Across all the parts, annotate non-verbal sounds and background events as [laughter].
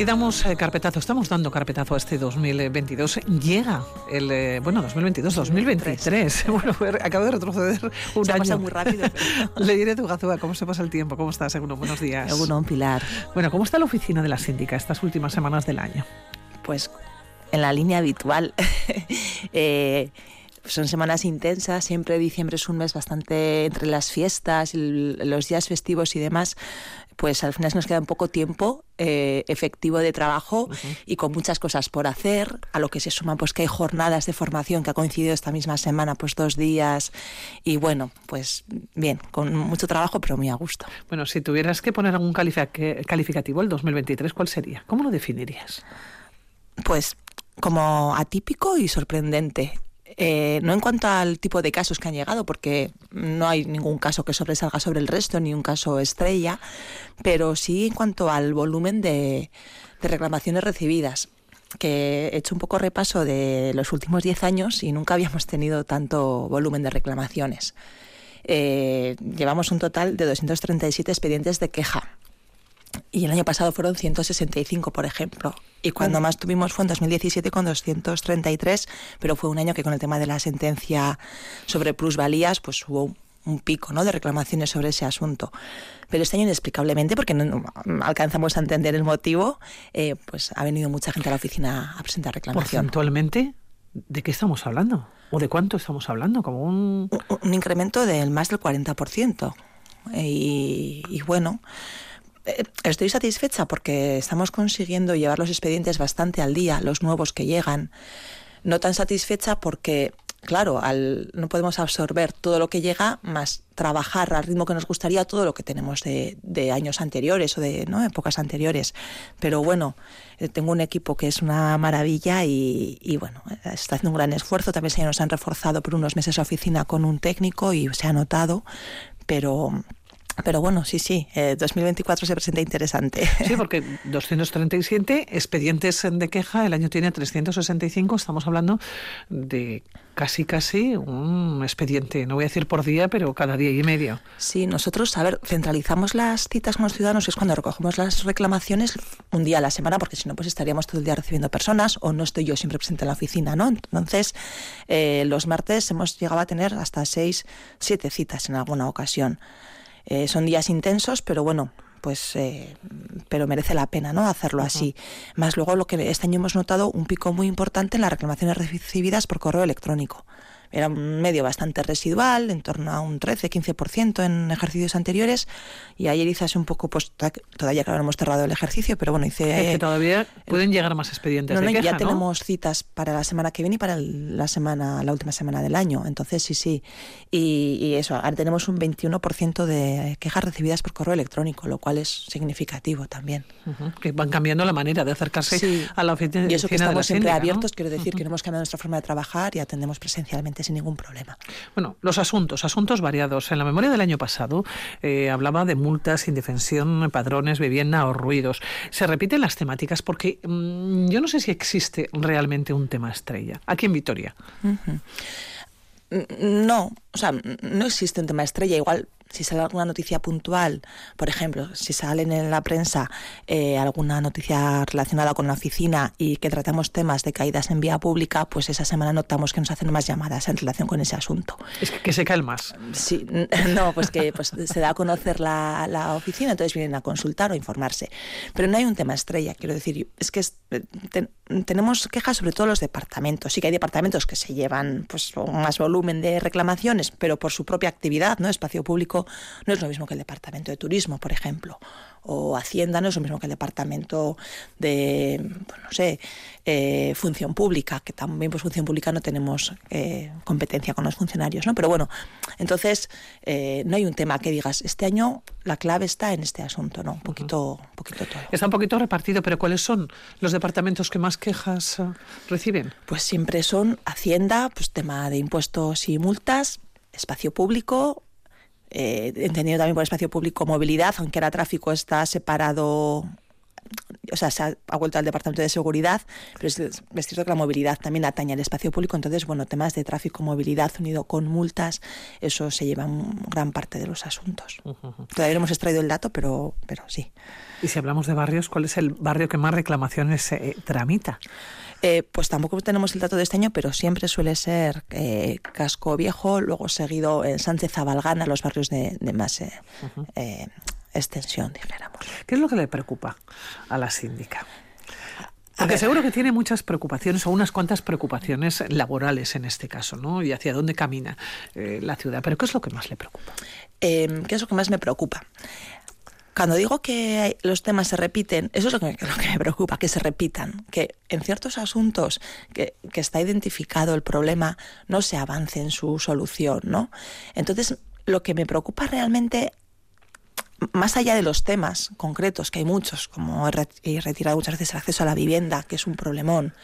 Y damos eh, carpetazo, estamos dando carpetazo a este 2022. Llega el, eh, bueno, 2022, 2023. [laughs] Bueno, fue- acabo de retroceder un Se año. pasado muy rápido, pero- [laughs] Le diré tu gazúa, ¿cómo se pasa el tiempo? ¿Cómo estás, Eguno? Buenos días. Egunon, Pilar. Bueno, ¿cómo está la oficina de la síndica estas últimas semanas del año? Pues en la línea habitual. [laughs] Eh, son semanas intensas, siempre diciembre es un mes bastante entre las fiestas, el- los días festivos y demás, pues al final nos queda un poco tiempo eh, efectivo de trabajo y con muchas cosas por hacer, a lo que se suma pues que hay jornadas de formación que ha coincidido esta misma semana, pues dos días y bueno, pues bien, con mucho trabajo pero muy a gusto. Bueno, si tuvieras que poner algún califica- calificativo el 2023, ¿cuál sería? ¿Cómo lo definirías? Pues como atípico y sorprendente. Eh, no en cuanto al tipo de casos que han llegado, porque no hay ningún caso que sobresalga sobre el resto, ni un caso estrella, pero sí en cuanto al volumen de, reclamaciones recibidas, que he hecho un poco repaso de los últimos 10 años y nunca habíamos tenido tanto volumen de reclamaciones. Eh, llevamos un total de 237 expedientes de queja, y el año pasado fueron 165, por ejemplo. Y cuando más tuvimos fue en 2017 con 233, pero fue un año que con el tema de la sentencia sobre plusvalías, pues hubo un- un pico ¿no? de reclamaciones sobre ese asunto. Pero este año inexplicablemente, porque no, alcanzamos a entender el motivo, eh, pues ha venido mucha gente a la oficina a presentar reclamación. Porcentualmente, ¿de qué estamos hablando? ¿O de cuánto estamos hablando? Como un... un, un incremento del más del 40%. Eh, Y, y bueno, estoy satisfecha porque estamos consiguiendo llevar los expedientes bastante al día, los nuevos que llegan. No tan satisfecha porque, claro, no podemos absorber todo lo que llega, más trabajar al ritmo que nos gustaría todo lo que tenemos de, años anteriores o de épocas anteriores. Pero bueno, eh, tengo un equipo que es una maravilla y, bueno, eh, está haciendo un gran esfuerzo. También se nos han reforzado por unos meses la oficina con un técnico y se ha notado, pero... Pero bueno, sí, sí, eh, 2024 se presenta interesante. Sí, porque [laughs] 237 expedientes de queja, el año tiene 365, estamos hablando de casi, casi un expediente, no voy a decir por día, pero cada día y medio. Sí, nosotros, a ver, centralizamos las citas con los ciudadanos, que es cuando recogemos las reclamaciones un día a la semana, porque si no, pues estaríamos todo el día recibiendo personas o no estoy yo siempre presente en la oficina, ¿no? Entonces, eh, los martes hemos llegado a tener hasta seis, siete citas en alguna ocasión. Eh, son días intensos, pero bueno, pues eh, pero merece la pena no hacerlo así. Más luego lo que este año hemos notado un pico muy importante en las reclamaciones recibidas por correo electrónico era un medio bastante residual, en torno a un 13-15% en ejercicios anteriores. Y ayer hice un poco, pues todavía claro, no hemos cerrado el ejercicio, pero bueno, hice... Es que todavía pueden llegar más expedientes No, de no, queja, ya ¿no? tenemos citas para la semana que viene y para el- la semana, la última semana del año. Entonces, sí, sí. Y, y eso, ahora tenemos un 21% de quejas recibidas por correo electrónico, lo cual es significativo también. Ujú, Que van cambiando la manera de acercarse Sí. a la oficina Y eso que de estamos siempre abiertos, quiero decir que no hemos cambiado nuestra forma de trabajar y atendemos presencialmente sin ningún problema. Bueno, los asuntos, asuntos variados. En la memoria del año pasado eh, hablaba de multas, indefensión, padrones, vivienda o ruidos. Se repiten las temáticas porque mm, yo no sé si existe realmente un tema estrella. Aquí en Vitoria. No, o sea, no existe un tema estrella. Igual, si sale alguna noticia puntual, por ejemplo, si salen en la prensa eh, alguna noticia relacionada con la oficina y que tratamos temas de caídas en vía pública, pues esa semana notamos que nos hacen más llamadas en relación con ese asunto. Es que, que se cae más. Sí, [laughs] no, pues que pues, se da a conocer la, la oficina, entonces vienen a consultar o informarse. Pero no hay un tema estrella, quiero decir, es que es- ten- tenemos quejas sobre todos los departamentos. Sí que hay departamentos que se llevan pues más volumen de reclamaciones, pero por su propia actividad, ¿no? Espacio público no es lo mismo que el departamento de turismo, por ejemplo. O Hacienda no es lo mismo que el departamento de, pues, no sé, eh, función pública, que también pues función pública no tenemos eh, competencia con los funcionarios, ¿no? Pero bueno, entonces eh, no hay un tema que digas, este año la clave está en este asunto, ¿no? Un poquito, un poquito todo. Está un poquito repartido, pero ¿cuáles son los departamentos que más quejas reciben? Pues siempre son Hacienda, pues tema de impuestos y multas, espacio público, eh, entendido también por espacio público movilidad, aunque ahora tráfico está separado o sea, se ha, ha, vuelto al Departamento de Seguridad, pero es, es, cierto que la movilidad también atañe al espacio público, entonces, bueno, temas de tráfico, movilidad unido con multas, eso se lleva gran parte de los asuntos. Uh -huh. Todavía no hemos extraído el dato, pero, pero sí. Y si hablamos de barrios, ¿cuál es el barrio que más reclamaciones eh, tramita? Eh, pues tampoco tenemos el dato de este año, pero siempre suele ser eh, Casco Viejo, luego seguido en Sánchez Abalgana, los barrios de, de más uh -huh. Extensión, dijéramos. ¿Qué es lo que le preocupa a la síndica? Porque seguro que tiene muchas preocupaciones o unas cuantas preocupaciones laborales en este caso, ¿no? Y hacia dónde camina eh, la ciudad. Pero ¿qué es lo que más le preocupa? Eh, ¿Qué es lo que más me preocupa? Cuando digo que los temas se repiten, eso es lo que, me, lo que me preocupa, que se repitan, que en ciertos asuntos que, que, está identificado el problema no se avance en su solución, ¿no? Entonces, lo que me preocupa realmente más allá de los temas concretos, que hay muchos, como he retirado muchas veces el acceso a la vivienda, que es un problemón,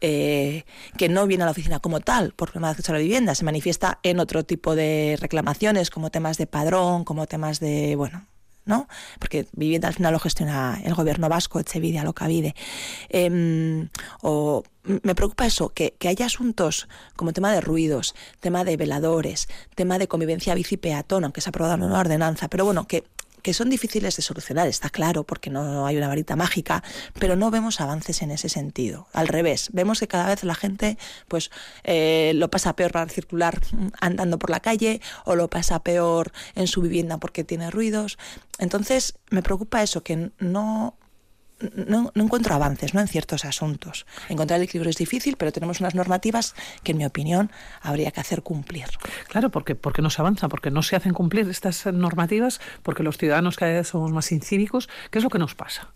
eh, que no viene a la oficina como tal por problema de acceso a la vivienda, se manifiesta en otro tipo de reclamaciones, como temas de padrón, como temas de, bueno, ¿no? Porque vivienda al final lo gestiona el gobierno vasco, Echevide, Alocavide. Eh, o me preocupa eso, que, que, haya asuntos como tema de ruidos, tema de veladores, tema de convivencia bici-peatón, aunque se ha aprobado una ordenanza, pero bueno, que, que son difíciles de solucionar, está claro, porque no hay una varita mágica, pero no vemos avances en ese sentido. Al revés, vemos que cada vez la gente pues eh, lo pasa peor para circular andando por la calle o lo pasa peor en su vivienda porque tiene ruidos. Entonces, me preocupa eso, que no no, no, encuentro avances ¿no? en ciertos asuntos. Encontrar el equilibrio es difícil, pero tenemos unas normativas que, en mi opinión, habría que hacer cumplir. Claro, porque, porque no se avanza, porque no se hacen cumplir estas normativas, porque los ciudadanos cada vez somos más incívicos. ¿Qué es lo que nos pasa?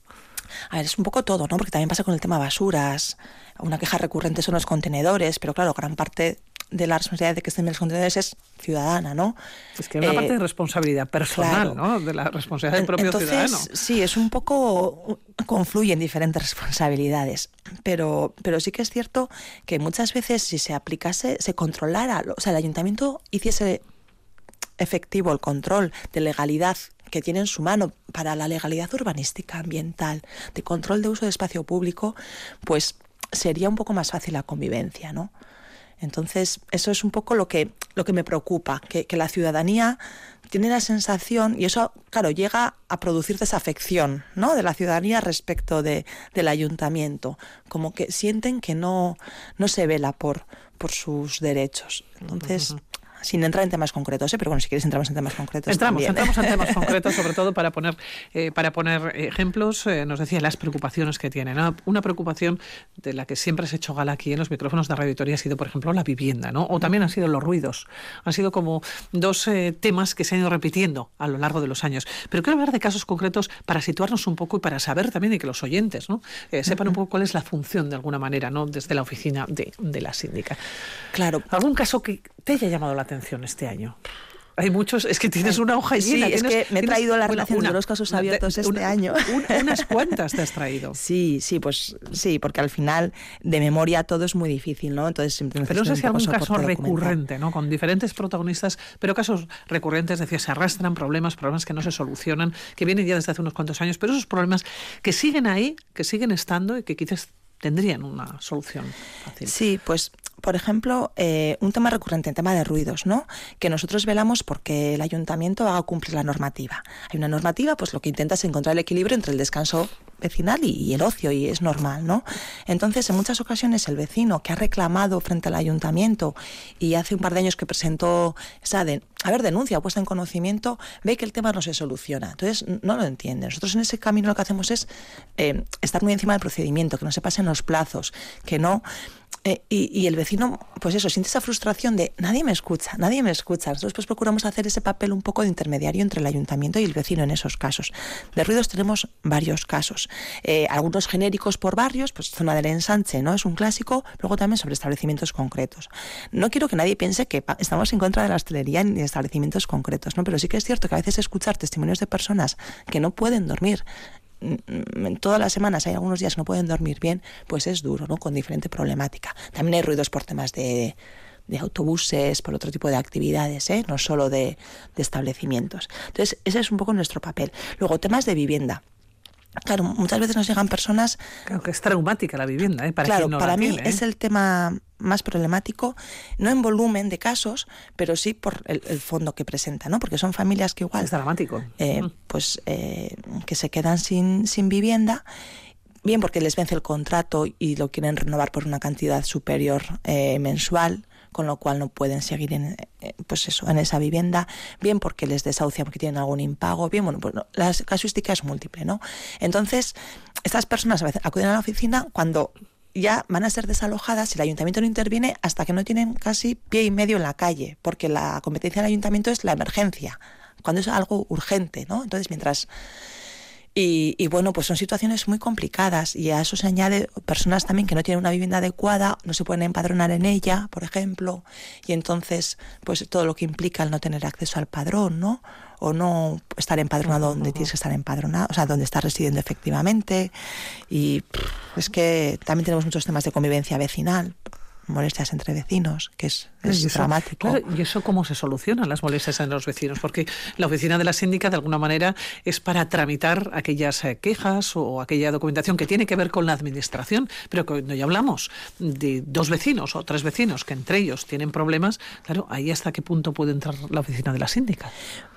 A ver, es un poco todo, ¿no? Porque también pasa con el tema basuras. Una queja recurrente son los contenedores, pero claro, gran parte de la responsabilidad de que estén en los contenedores es ciudadana, ¿no? Es que hay una eh, parte de responsabilidad personal, claro. ¿no? De la responsabilidad del propio Entonces, ciudadano. Sí, es un poco confluyen diferentes responsabilidades, pero pero sí que es cierto que muchas veces si se aplicase, se controlara, o sea, el ayuntamiento hiciese efectivo el control de legalidad que tiene en su mano para la legalidad urbanística, ambiental, de control de uso de espacio público, pues sería un poco más fácil la convivencia, ¿no? Entonces, eso es un poco lo que, lo que me preocupa, que, la ciudadanía tiene la sensación, y eso, claro, llega a producir desafección ¿no? de la ciudadanía respecto de, del ayuntamiento, como que sienten que no, no se vela por, por sus derechos. Entonces, sin entrar en temas concretos, ¿eh? pero bueno, si quieres entramos en temas concretos. Entramos, también. entramos en temas concretos, sobre todo para poner, [laughs] eh, para poner ejemplos, eh, nos decía las preocupaciones que tienen. ¿no? Una preocupación de la que siempre se ha hecho gala aquí en los micrófonos de Radio Victoria ha sido, por ejemplo, la vivienda, ¿no? O también han sido los ruidos. Han sido como dos eh, temas que se han ido repitiendo a lo largo de los años. Pero quiero hablar de casos concretos para situarnos un poco y para saber también y que los oyentes ¿no? sepan un poco cuál es la función de alguna manera, ¿no? Desde la oficina de, de la síndica. Claro. ¿Algún caso que te haya llamado la atención este año? Hay muchos, es que tienes una hoja llena. Sí, es tienes, que me he traído la relación una, de los casos abiertos de, este una, año. unas cuantas te has traído. [laughs] Sí, sí, pues sí, porque al final de memoria todo es muy difícil, ¿no? Entonces siempre Pero no sé si algún caso recurrente, ¿no? Con diferentes protagonistas, pero casos recurrentes, decía, se arrastran problemas, problemas que no se solucionan, que vienen ya desde hace unos cuantos años, pero esos problemas que siguen ahí, que siguen estando y que quizás tendrían una solución fácil. Sí, pues por ejemplo, eh, un tema recurrente, el tema de ruidos, ¿no? Que nosotros velamos porque el ayuntamiento haga cumplir la normativa. Hay una normativa, pues lo que intenta es encontrar el equilibrio entre el descanso vecinal y, el ocio, y es normal, ¿no? Entonces, en muchas ocasiones, el vecino que ha reclamado frente al ayuntamiento y hace un par de años que presentó esa de, a ver, denuncia puesta en conocimiento, ve que el tema no se soluciona. Entonces, no lo entiende. Nosotros en ese camino lo que hacemos es eh, estar muy encima del procedimiento, que no se pasen los plazos, que no eh, y, el vecino, pues eso, siente esa frustración de nadie me escucha, nadie me escucha. Nosotros pues procuramos hacer ese papel un poco de intermediario entre el ayuntamiento y el vecino en esos casos. De ruidos tenemos varios casos. Eh, algunos genéricos por barrios, pues zona del ensanche, ¿no? Es un clásico. Luego también sobre establecimientos concretos. No quiero que nadie piense que estamos en contra de la hostelería de establecimientos concretos, ¿no? Pero sí que es cierto que a veces escuchar testimonios de personas que no pueden dormir todas las semanas hay algunos días que no pueden dormir bien, pues es duro, ¿no? Con diferente problemática. También hay ruidos por temas de de autobuses, por otro tipo de actividades, ¿eh? no solo de, de establecimientos. Entonces, ese es un poco nuestro papel. Luego, temas de vivienda. Claro, muchas veces nos llegan personas. Claro que es traumática la vivienda, ¿eh? Para claro, no para mí tiene, ¿eh? es el tema más problemático, no en volumen de casos, pero sí por el, el fondo que presenta, ¿no? Porque son familias que igual. Es dramático. eh, Mm. pues eh, que se quedan sin, sin vivienda, bien porque les vence el contrato y lo quieren renovar por una cantidad superior eh, mensual, con lo cual no pueden seguir en, eh, pues eso, en esa vivienda, bien porque les desahucian porque tienen algún impago, bien, bueno, pues no, la casuística es múltiple, ¿no? Entonces, estas personas a veces acuden a la oficina cuando ya van a ser desalojadas si el ayuntamiento no interviene hasta que no tienen casi pie y medio en la calle, porque la competencia del ayuntamiento es la emergencia, cuando es algo urgente, ¿no? Entonces, mientras y, y, bueno, pues son situaciones muy complicadas y a eso se añade personas también que no tienen una vivienda adecuada, no se pueden empadronar en ella, por ejemplo, y entonces pues todo lo que implica el no tener acceso al padrón, ¿no? O no estar empadronado donde tienes que estar empadronado, o sea, donde estás residiendo efectivamente. Y es que también tenemos muchos temas de convivencia vecinal molestias entre vecinos, que es, es eso, dramático. Claro, ¿Y eso cómo se solucionan las molestias en los vecinos? Porque la oficina de la síndica, de alguna manera, es para tramitar aquellas eh, quejas o aquella documentación que tiene que ver con la administración, pero cuando ya hablamos de dos vecinos o tres vecinos que entre ellos tienen problemas, claro, ahí hasta qué punto puede entrar la oficina de la síndica.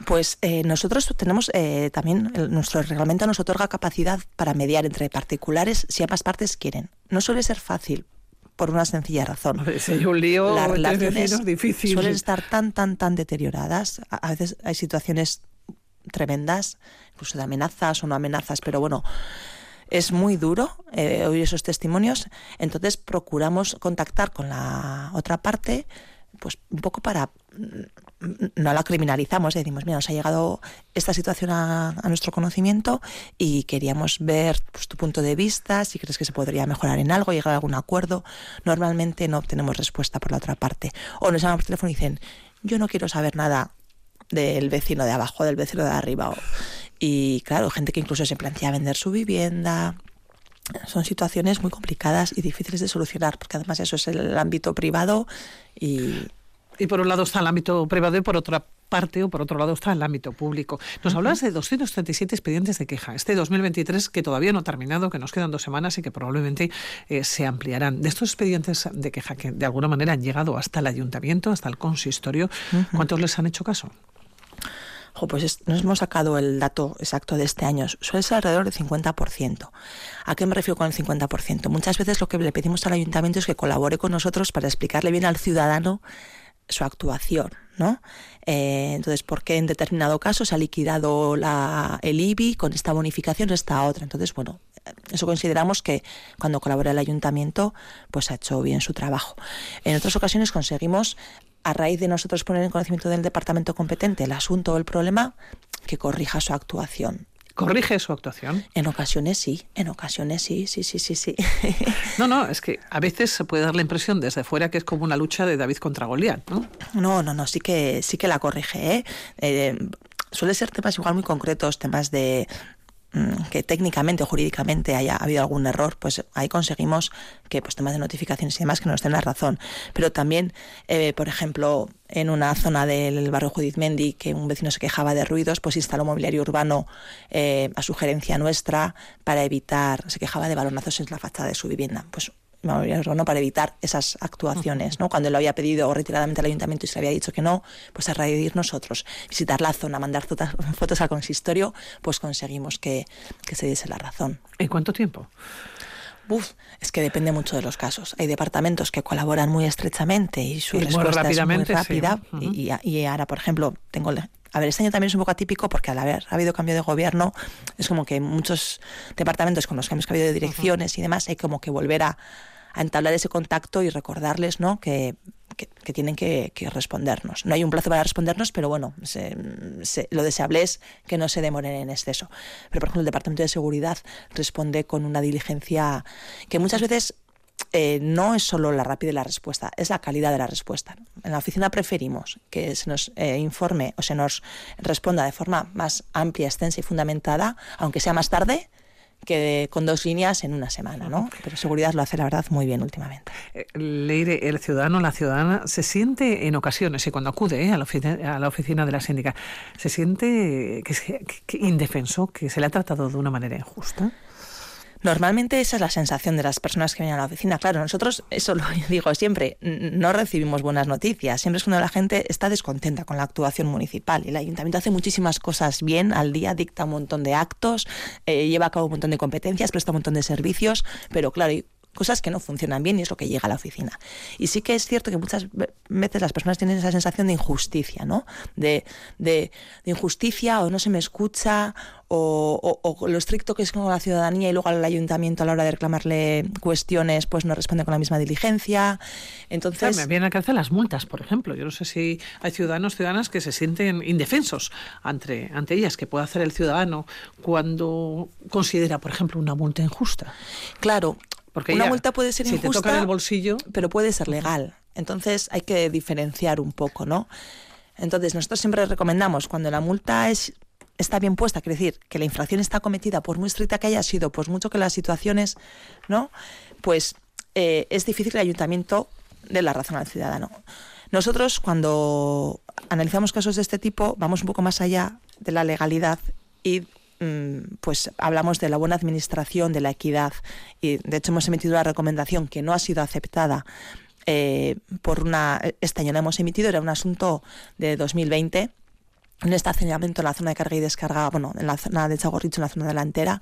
Pues eh, nosotros tenemos eh, también, el, nuestro reglamento nos otorga capacidad para mediar entre particulares si ambas partes quieren. No suele ser fácil, por una sencilla razón. Si hay un lío, las relaciones difícil. suelen estar tan, tan, tan deterioradas. A, a veces hay situaciones tremendas, incluso de amenazas o no amenazas, pero bueno, es muy duro eh, oír esos testimonios. Entonces procuramos contactar con la otra parte, pues un poco para no la criminalizamos, decimos, mira, nos ha llegado esta situación a, nuestro conocimiento y queríamos ver pues, tu punto de vista, si crees que se podría mejorar en algo, llegar a algún acuerdo. Normalmente no obtenemos respuesta por la otra parte. O nos llaman por teléfono y dicen, yo no quiero saber nada del vecino de abajo, del vecino de arriba. Y claro, gente que incluso se plantea vender su vivienda. Son situaciones muy complicadas y difíciles de solucionar, porque además eso es el ámbito privado y y por un lado está el ámbito privado y por otra parte o por otro lado está el ámbito público. Nos uh -huh. hablas de 237 expedientes de queja. Este 2023 que todavía no ha terminado, que nos quedan dos semanas y que probablemente eh, se ampliarán. De estos expedientes de queja que de alguna manera han llegado hasta el ayuntamiento, hasta el consistorio, uh -huh. ¿cuántos les han hecho caso? Pues es, nos hemos sacado el dato exacto de este año. Suele ser alrededor del 50%. ¿A qué me refiero con el 50%? Muchas veces lo que le pedimos al ayuntamiento es que colabore con nosotros para explicarle bien al ciudadano su actuación, ¿no? Eh, entonces, ¿por qué en determinado caso se ha liquidado el IBI con esta bonificación o esta otra? Entonces, bueno, eso consideramos que cuando colabora el ayuntamiento, pues ha hecho bien su trabajo. En otras ocasiones conseguimos, a raíz de nosotros poner en conocimiento del departamento competente el asunto o el problema, que corrija su actuación. ¿Corrige su actuación? En ocasiones sí, en ocasiones sí, sí, sí, sí, sí. [laughs] No, no, es que a veces se puede dar la impresión desde fuera que es como una lucha de David contra Goliat, ¿no? No, no, no, sí que, sí que la corrige, ¿eh? eh suele ser temas igual muy concretos, temas de que técnicamente o jurídicamente haya habido algún error, pues ahí conseguimos que pues temas de notificaciones y demás que nos den la razón. Pero también, eh, por ejemplo, en una zona del barrio Judith Mendy que un vecino se quejaba de ruidos, pues instaló mobiliario urbano eh, a sugerencia nuestra para evitar, se quejaba de balonazos en la fachada de su vivienda. Pues urbano para evitar esas actuaciones, ¿no? Cuando lo había pedido reiteradamente al ayuntamiento y se le había dicho que no, pues a raíz de ir nosotros, visitar la zona, mandar fotos, [laughs] fotos al consistorio, pues conseguimos que, que se diese la razón. ¿En cuánto tiempo? Uf, es que depende mucho de los casos. Hay departamentos que colaboran muy estrechamente y su y respuesta muy es muy rápida. Sí. Uh -huh. y, y, ahora, por ejemplo, tengo a ver, este año también es un poco atípico porque al haber habido cambio de gobierno, es como que muchos departamentos con los cambios que ha habido de direcciones uh -huh. y demás, hay como que volver a, a entablar ese contacto y recordarles ¿no? que, que, que tienen que, que, respondernos. No hay un plazo para respondernos, pero bueno, se, se, lo deseable es que no se demoren en exceso. Pero, por ejemplo, el Departamento de Seguridad responde con una diligencia que muchas veces eh, no es solo la rapidez de la respuesta, es la calidad de la respuesta. En la oficina preferimos que se nos eh, informe o se nos responda de forma más amplia, extensa y fundamentada, aunque sea más tarde, que con dos líneas en una semana, ¿no? Pero seguridad lo hace, la verdad, muy bien últimamente. Eh, Leire, el ciudadano, la ciudadana, se siente en ocasiones, y cuando acude eh, a, la oficina, a, la oficina, de la síndica, se siente que, que, que indefenso, que se le ha tratado de una manera injusta. Normalmente esa es la sensación de las personas que vienen a la oficina. Claro, nosotros, eso lo [laughs] digo siempre, no recibimos buenas noticias. Siempre es cuando la gente está descontenta con la actuación municipal. El ayuntamiento hace muchísimas cosas bien al día, dicta un montón de actos, eh, lleva a cabo un montón de competencias, presta un montón de servicios, pero claro, cosas que no funcionan bien y es lo que llega a la oficina. Y sí que es cierto que muchas veces las personas tienen esa sensación de injusticia, ¿no? De, de, de injusticia o no se me escucha o, o, o, lo estricto que es con la ciudadanía y luego al ayuntamiento a la hora de reclamarle cuestiones pues no responde con la misma diligencia. Entonces... me vienen a cárcel las multas, por ejemplo. Yo no sé si hay ciudadanos, ciudadanas que se sienten indefensos ante, ante ellas, que puede hacer el ciudadano cuando considera, por ejemplo, una multa injusta. Claro, porque una ya, multa puede ser si injusta, te el bolsillo, pero puede ser legal. Entonces hay que diferenciar un poco, ¿no? Entonces nosotros siempre recomendamos cuando la multa es está bien puesta, quiere decir que la infracción está cometida, por muy estricta que haya sido, pues mucho que las situaciones, ¿no? Pues eh, es difícil que el ayuntamiento dé la razón al ciudadano. Nosotros cuando analizamos casos de este tipo vamos un poco más allá de la legalidad y pues hablamos de la buena administración, de la equidad y de hecho hemos emitido una recomendación que no ha sido aceptada eh, por una este año la hemos emitido era un asunto de 2020 un estacionamiento en la zona de carga y descarga bueno en la zona de Chagorricho en la zona delantera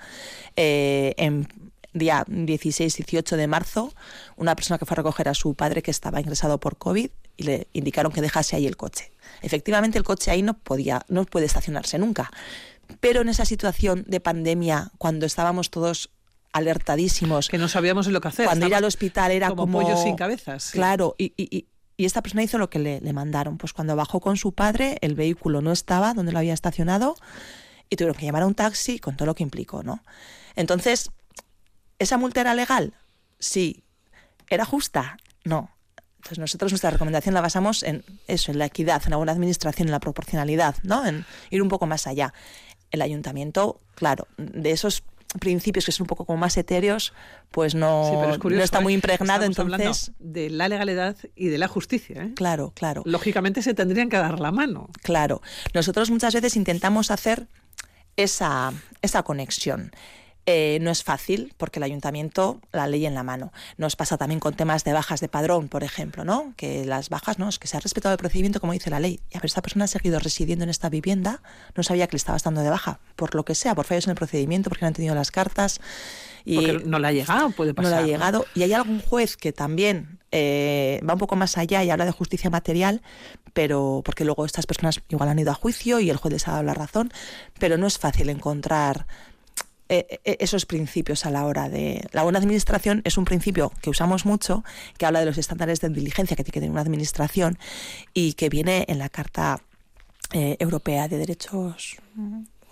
eh, en día 16-18 de marzo una persona que fue a recoger a su padre que estaba ingresado por COVID y le indicaron que dejase ahí el coche. Efectivamente el coche ahí no podía no puede estacionarse nunca pero en esa situación de pandemia, cuando estábamos todos alertadísimos. Que no sabíamos lo que hacer. Cuando ir al hospital era como... como pollo sin cabezas. Sí. Claro, y, y, y, esta persona hizo lo que le, le, mandaron. Pues cuando bajó con su padre, el vehículo no estaba donde lo había estacionado y tuvieron que llamar a un taxi con todo lo que implicó, ¿no? Entonces, ¿esa multa era legal? Sí. ¿Era justa? No. Entonces nosotros nuestra recomendación la basamos en eso, en la equidad, en la buena administración, en la proporcionalidad, ¿no? En ir un poco más allá el ayuntamiento, claro, de esos principios que son un poco como más etéreos, pues no, sí, pero es curioso, no está muy impregnado. Estamos entonces, de la legalidad y de la justicia. ¿eh? Claro, claro. Lógicamente se tendrían que dar la mano. Claro. Nosotros muchas veces intentamos hacer esa, esa conexión. Eh, no es fácil porque el ayuntamiento la ley en la mano. Nos pasa también con temas de bajas de padrón, por ejemplo, ¿no? Que las bajas, no, es que se ha respetado el procedimiento como dice la ley. Y a ver, esta persona ha seguido residiendo en esta vivienda, no sabía que le estaba estando de baja, por lo que sea, por fallos en el procedimiento, porque no han tenido las cartas. Y porque no le ha llegado, puede pasar. No le ha llegado. Y hay algún juez que también eh, va un poco más allá y habla de justicia material, pero porque luego estas personas igual han ido a juicio y el juez les ha dado la razón, pero no es fácil encontrar eh, esos principios a la hora de... La buena administración es un principio que usamos mucho, que habla de los estándares de diligencia que tiene que tener una administración y que viene en la Carta eh, Europea de Derechos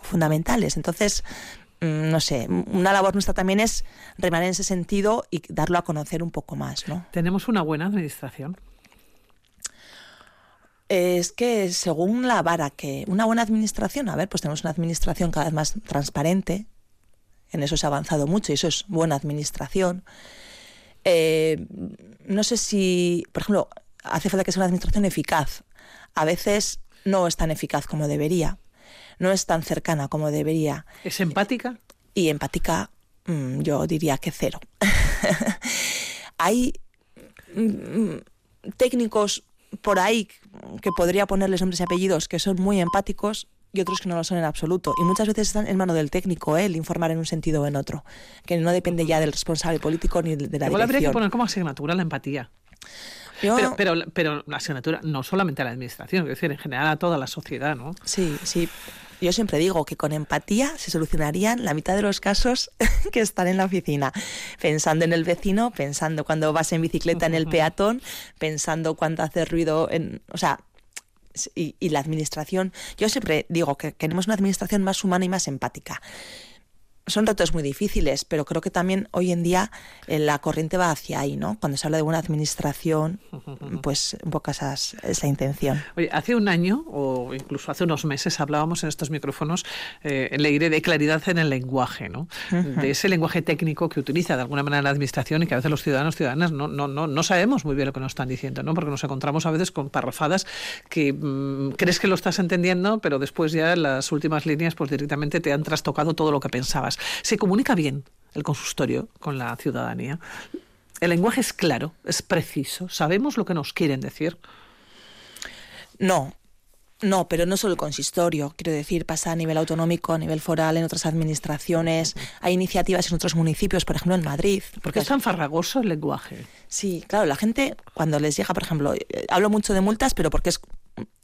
Fundamentales. Entonces, no sé, una labor nuestra también es remar en ese sentido y darlo a conocer un poco más. ¿no? ¿Tenemos una buena administración? Es que según la vara que una buena administración, a ver, pues tenemos una administración cada vez más transparente, en eso se ha avanzado mucho y eso es buena administración. Eh, no sé si, por ejemplo, hace falta que sea una administración eficaz. A veces no es tan eficaz como debería, no es tan cercana como debería. ¿Es empática? Y empática, mmm, yo diría que cero. [laughs] Hay mmm, técnicos por ahí que podría ponerles nombres y apellidos que son muy empáticos y otros que no lo son en absoluto. Y muchas veces están en mano del técnico, ¿eh? el informar en un sentido o en otro, que no depende ya del responsable político ni de la Igual dirección. habría que poner como asignatura la empatía. Yo, Pero, pero, pero la asignatura no solamente a la administración, es decir, en general a toda la sociedad, ¿no? Sí, sí. Yo siempre digo que con empatía se solucionarían la mitad de los casos [laughs] que están en la oficina. Pensando en el vecino, pensando cuando vas en bicicleta en el peatón, pensando cuando hace ruido en. O sea, y, y, la administración. Yo siempre digo que queremos una administración más humana y más empática. Son retos muy difíciles, pero creo que también hoy en día eh, la corriente va hacia ahí, ¿no? Cuando se habla de buena administración, [laughs] pues un poco esa es, es la intención. Oye, hace un año o incluso hace unos meses hablábamos en estos micrófonos, eh, leiré de claridad en el lenguaje, ¿no? De ese lenguaje técnico que utiliza de alguna manera la administración y que a veces los ciudadanos ciudadanas no, no, no, no sabemos muy bien lo que nos están diciendo, ¿no? Porque nos encontramos a veces con parrafadas que mm, crees que lo estás entendiendo, pero después ya en las últimas líneas pues directamente te han trastocado todo lo que pensabas. Se comunica bien el consistorio con la ciudadanía. El lenguaje es claro, es preciso, sabemos lo que nos quieren decir. No, no, pero no solo el consistorio, quiero decir, pasa a nivel autonómico, a nivel foral, en otras administraciones. Hay iniciativas en otros municipios, por ejemplo en Madrid. Porque es tan farragoso el lenguaje. Sí, claro, la gente cuando les llega, por ejemplo, eh, hablo mucho de multas, pero porque es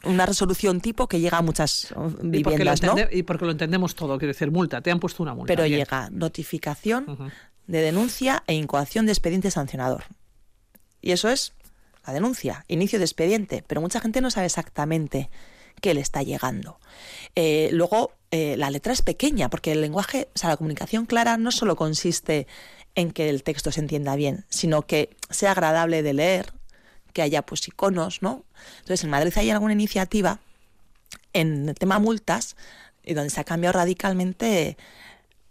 una resolución tipo que llega a muchas Y lo viviendas, ¿no? entende- y porque lo entendemos todo, quiero decir, multa, te han puesto una multa. Pero bien. llega notificación de denuncia e incoación de expediente sancionador. Y eso es la denuncia, inicio de expediente, pero mucha gente no sabe exactamente qué le está llegando. Eh, luego, eh, la letra es pequeña, porque el lenguaje, o sea, la comunicación clara no solo consiste en que el texto se entienda bien, sino que sea agradable de leer, que haya pues iconos, ¿no? Entonces, en Madrid hay alguna iniciativa en el tema multas, y donde se ha cambiado radicalmente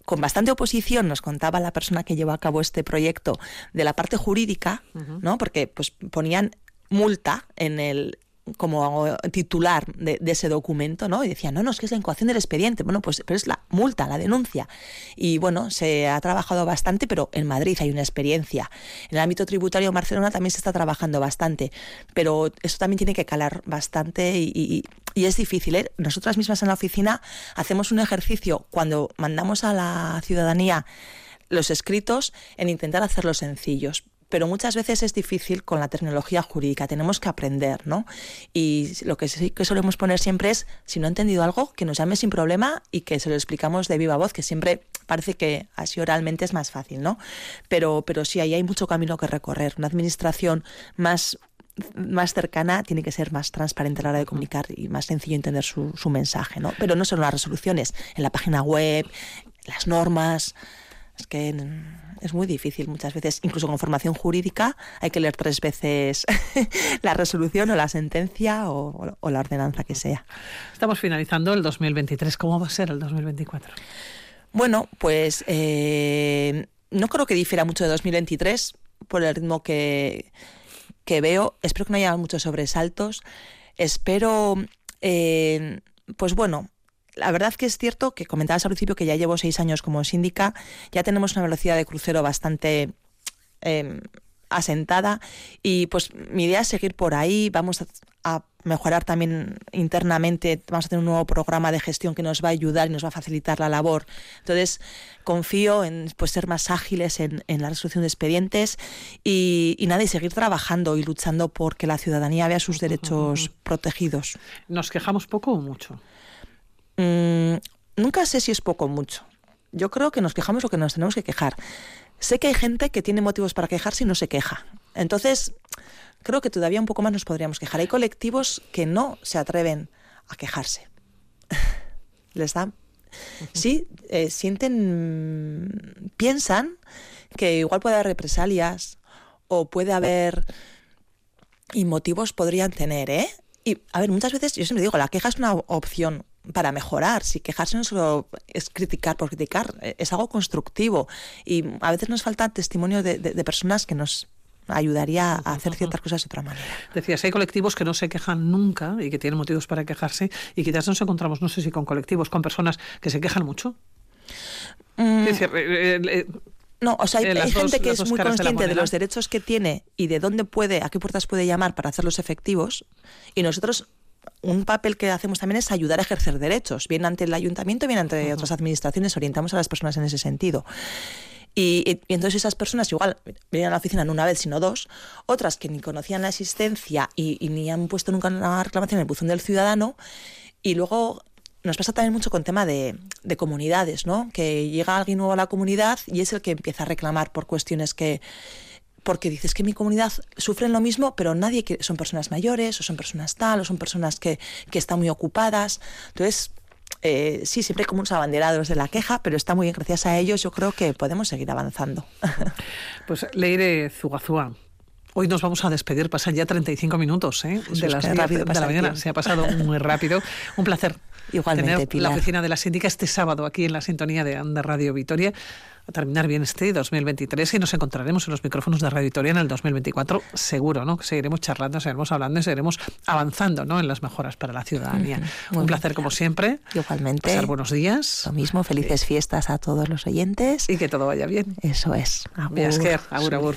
con bastante oposición, nos contaba la persona que llevó a cabo este proyecto de la parte jurídica, ¿no? Porque pues ponían multa en el como titular de, ese documento, ¿no? Y decían, no, no, es que es la incoación del expediente. Bueno, pues pero es la multa, la denuncia. Y bueno, se ha trabajado bastante, pero en Madrid hay una experiencia. En el ámbito tributario en Barcelona también se está trabajando bastante, pero eso también tiene que calar bastante y es difícil. ¿eh? Nosotras mismas en la oficina hacemos un ejercicio cuando mandamos a la ciudadanía los escritos en intentar hacerlos sencillos. Pero muchas veces es difícil con la tecnología jurídica, tenemos que aprender, ¿no? Y lo que sí que solemos poner siempre es, si no ha entendido algo, que nos llame sin problema y que se lo explicamos de viva voz, que siempre parece que así oralmente es más fácil, ¿no? Pero, pero sí, ahí hay mucho camino que recorrer. Una administración más más cercana tiene que ser más transparente a la hora de comunicar y más sencillo entender su, su mensaje, ¿no? Pero no solo las resoluciones, en la página web, las normas, es que mm, es muy difícil muchas veces, incluso con formación jurídica, hay que leer tres veces [laughs] la resolución o la sentencia o, o la ordenanza que sea. Estamos finalizando el 2023. ¿Cómo va a ser el 2024? Bueno, pues eh, no creo que difiera mucho de 2023 por el ritmo que, que veo. Espero que no haya muchos sobresaltos. Espero, eh, pues bueno, la verdad que es cierto que comentabas al principio que ya llevo seis años como síndica, ya tenemos una velocidad de crucero bastante eh, asentada y pues mi idea es seguir por ahí, vamos a, a mejorar también internamente, vamos a tener un nuevo programa de gestión que nos va a ayudar y nos va a facilitar la labor. Entonces, confío en pues, ser más ágiles en, en la resolución de expedientes y, y nada, y seguir trabajando y luchando porque la ciudadanía vea sus derechos protegidos. ¿Nos quejamos poco o mucho? Mm, nunca sé si es poco o mucho. Yo creo que nos quejamos lo que nos tenemos que quejar. Sé que hay gente que tiene motivos para quejarse y no se queja. Entonces, creo que todavía un poco más nos podríamos quejar. Hay colectivos que no se atreven a quejarse. [laughs] Les da. Sí, eh, sienten. Piensan que igual puede haber represalias o puede haber. Y motivos podrían tener, ¿eh? Y, a ver, muchas veces yo siempre digo, la queja es una opción para mejorar. Si quejarse no solo es criticar por criticar, es algo constructivo. Y a veces nos falta testimonio de, de- de personas que nos ayudaría a hacer ciertas cosas de otra manera. Decías, hay colectivos que no se quejan nunca y que tienen motivos para quejarse y quizás nos encontramos, no sé si con colectivos, con personas que se quejan mucho. Mm, Es decir, eh, eh, No, o sea, hay, Eh, dos- gente que es muy de consciente de, moneda. los derechos que tiene y de dónde puede, a qué puertas puede llamar para hacerlos efectivos. Y nosotros, un papel que hacemos también es ayudar a ejercer derechos, bien ante el ayuntamiento, bien ante otras administraciones, orientamos a las personas en ese sentido. Y, y- y entonces esas personas igual vienen a la oficina no una vez, sino dos, otras que ni conocían la existencia y, y ni han puesto nunca una reclamación en el buzón del ciudadano, y luego nos pasa también mucho con tema de, de comunidades, ¿no? Que llega alguien nuevo a la comunidad y es el que empieza a reclamar por cuestiones que porque dices que mi comunidad sufren lo mismo, pero nadie que son personas mayores, o son personas tal, o son personas que, que están muy ocupadas. Entonces, eh, sí, siempre como unos abanderados de la queja, pero está muy bien, gracias a ellos yo creo que podemos seguir avanzando. [laughs] Pues Leire Zugazúa, Hoy nos vamos a despedir, pasan ya 35 minutos ¿eh? de las 10 de la mañana. Se ha pasado muy rápido. Un placer [laughs] Igualmente, tener la oficina de la síndica este sábado aquí en la sintonía de, de Radio Vitoria a terminar bien este 2023 y nos encontraremos en los micrófonos de Radio Victoria en el 2024, seguro, ¿no? Que seguiremos charlando, seguiremos hablando y seguiremos avanzando, ¿no? En las mejoras para la ciudadanía. Un placer como siempre. Igualmente. Pasar buenos días. Lo mismo, felices fiestas a todos los oyentes. Y que todo vaya bien. Eso es. Agur. agur, agur.